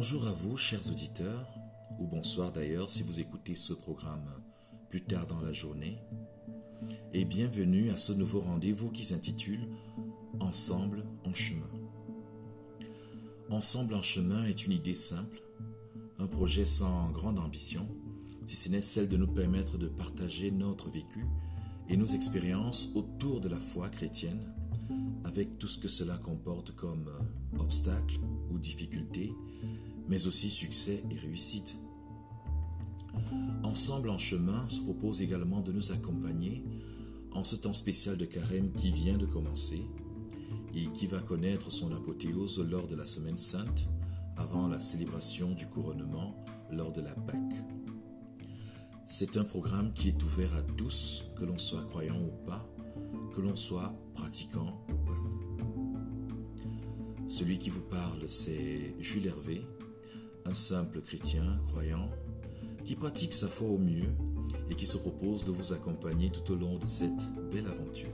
vous, chers auditeurs, ou bonsoir d'ailleurs si vous écoutez ce programme plus tard dans la journée, et bienvenue à ce nouveau rendez-vous qui s'intitule Ensemble en chemin. Ensemble en chemin est une idée simple, un projet sans grande ambition, si ce n'est celle de nous permettre de partager notre vécu et nos expériences autour de la foi chrétienne, avec tout ce que cela comporte comme obstacles difficultés, mais aussi succès et réussite. Ensemble en chemin se propose également de nous accompagner en ce temps spécial de carême qui vient de commencer et qui va connaître son apothéose lors de la semaine sainte avant la célébration du couronnement lors de la Pâque. C'est un programme qui est ouvert à tous, que l'on soit croyant ou pas, que l'on soit pratiquant ou. Celui qui vous parle, c'est Jules Hervé, un simple chrétien croyant qui pratique sa foi au mieux et qui se propose de vous accompagner tout au long de cette belle aventure.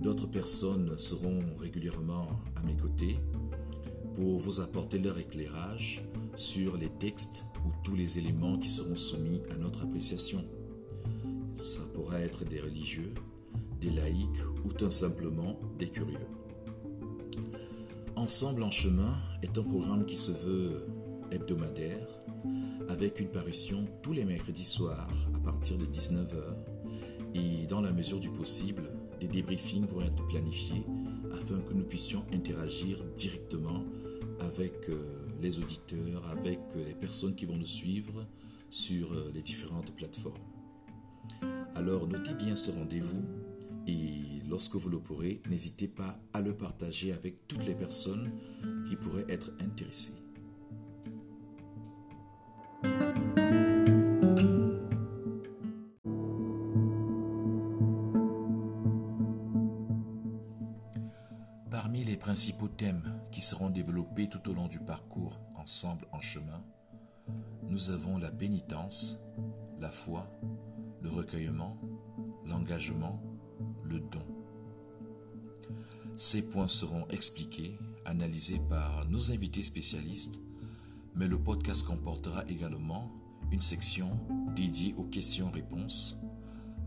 D'autres personnes seront régulièrement à mes côtés pour vous apporter leur éclairage sur les textes ou tous les éléments qui seront soumis à notre appréciation. Ça pourra être des religieux, des laïcs ou tout simplement des curieux. Ensemble en chemin est un programme qui se veut hebdomadaire avec une parution tous les mercredis soirs à partir de 19h et dans la mesure du possible, des débriefings vont être planifiés afin que nous puissions interagir directement avec euh, les auditeurs, avec euh, les personnes qui vont nous suivre sur euh, les différentes plateformes. Alors notez bien ce rendez-vous lorsque vous le pourrez, n'hésitez pas à le partager avec toutes les personnes qui pourraient être intéressées. Parmi les principaux thèmes qui seront développés tout au long du parcours Ensemble en chemin, nous avons la pénitence, la foi, le recueillement, l'engagement, le don. Ces points seront expliqués, analysés par nos invités spécialistes, mais le podcast comportera également une section dédiée aux questions-réponses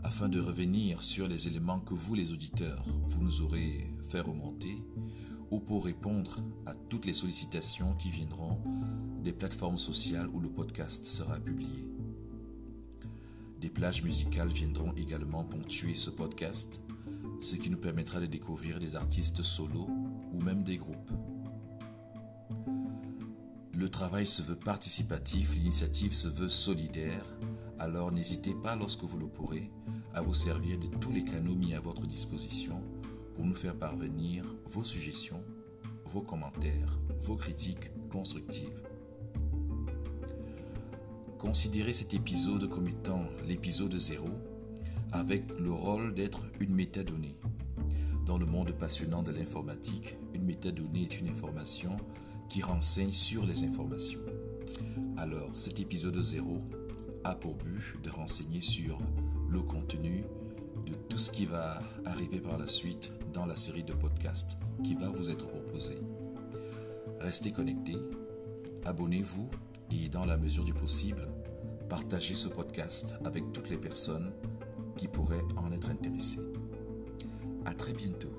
afin de revenir sur les éléments que vous, les auditeurs, vous nous aurez fait remonter ou pour répondre à toutes les sollicitations qui viendront des plateformes sociales où le podcast sera publié. Des plages musicales viendront également ponctuer ce podcast, ce qui nous permettra de découvrir des artistes solos ou même des groupes. Le travail se veut participatif, l'initiative se veut solidaire, alors n'hésitez pas lorsque vous le pourrez à vous servir de tous les canaux mis à votre disposition pour nous faire parvenir vos suggestions, vos commentaires, vos critiques constructives. Considérez cet épisode comme étant l'épisode zéro avec le rôle d'être une métadonnée. Dans le monde passionnant de l'informatique, une métadonnée est une information qui renseigne sur les informations. Alors, cet épisode zéro a pour but de renseigner sur le contenu de tout ce qui va arriver par la suite dans la série de podcasts qui va vous être proposée. Restez connectés, abonnez-vous et dans la mesure du possible, partagez ce podcast avec toutes les personnes qui pourraient en être intéressées. À très bientôt.